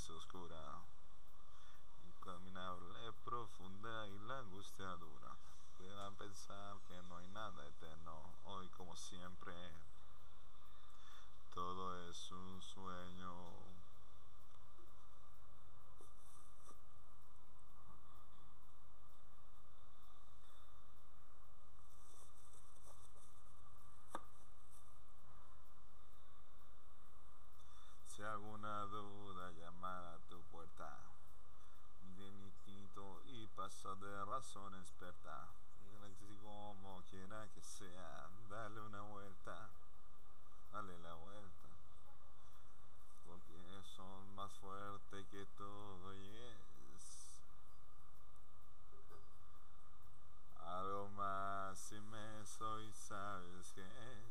seus curas. una dura llamada a tu puerta. De mi tito y pasa de razón experta. Y como quiera que sea, dale una vuelta. Dale la vuelta. Porque son más fuerte que todo y es algo más inmenso y sabes que.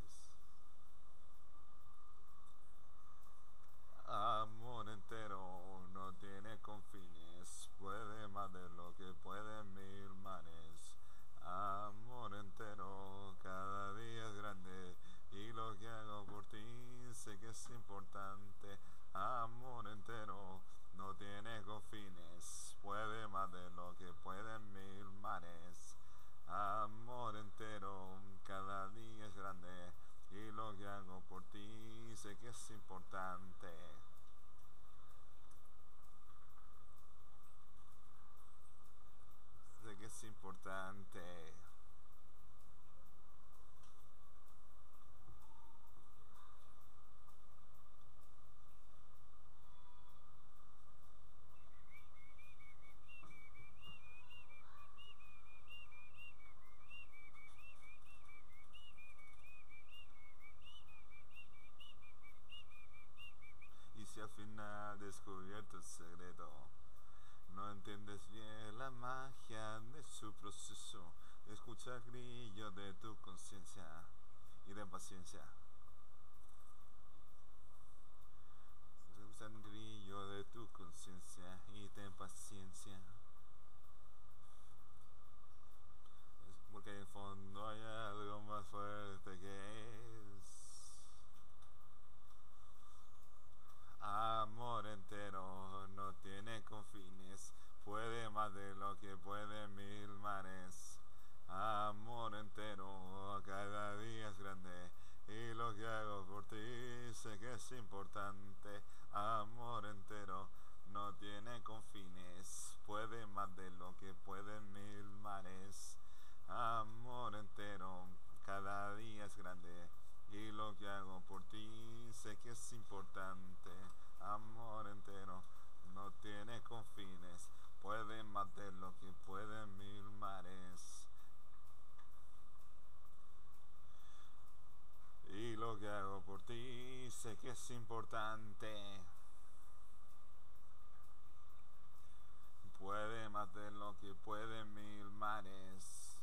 importante. escucha grillo de tu conciencia y de paciencia. dice que es importante. Amor entero no tiene confines. Puede más de lo que pueden mil mares. Amor entero, cada día es grande. Y lo que hago por ti sé que es importante. Amor entero no tiene confines. Puede más de lo que pueden mil mares. Y lo que hago por ti sé que es importante. Puede más de lo que puede mil mares.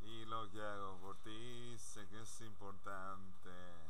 Y lo que hago por ti sé que es importante.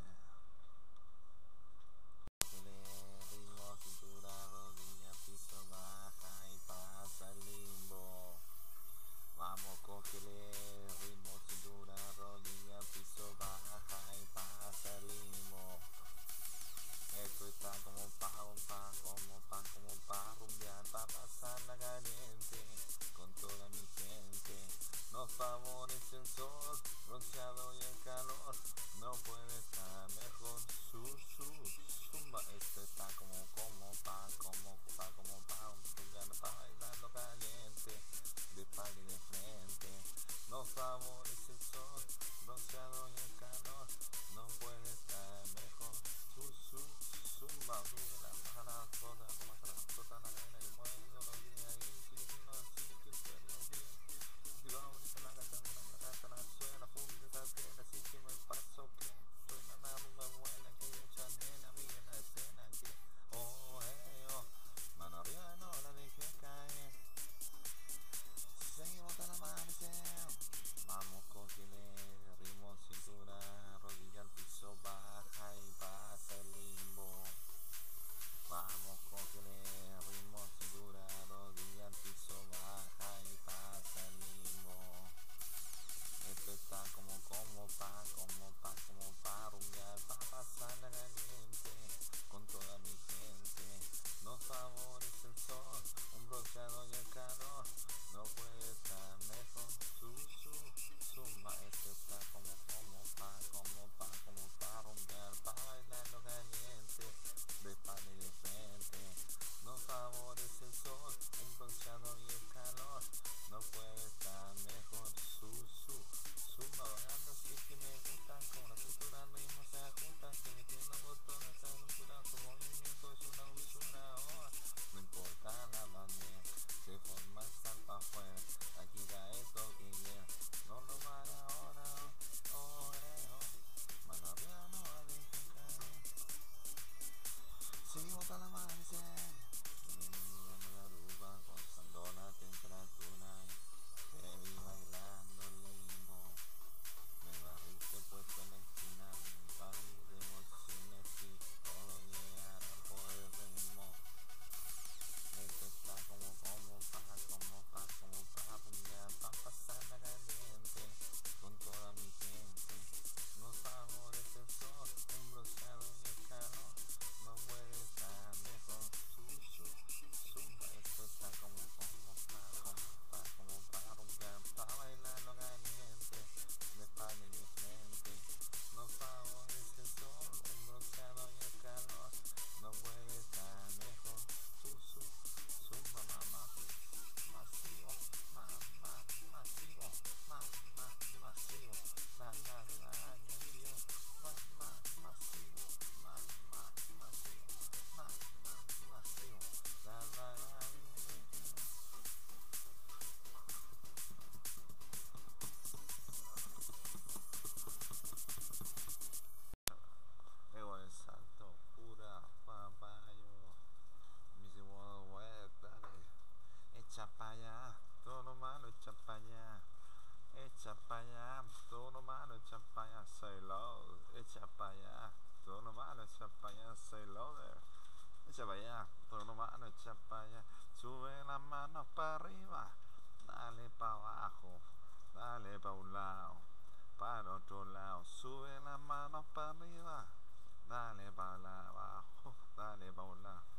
on my mindset. para allá, todo mano echa para allá, echa para allá, todo mano echa para allá, say loud, echa para allá, todo mano echa para allá, say louder, echa para allá, todo mano echa para allá, sube las manos para arriba, dale para abajo, dale para un lado, para otro lado, sube las manos para arriba, dale para abajo, dale para un lado.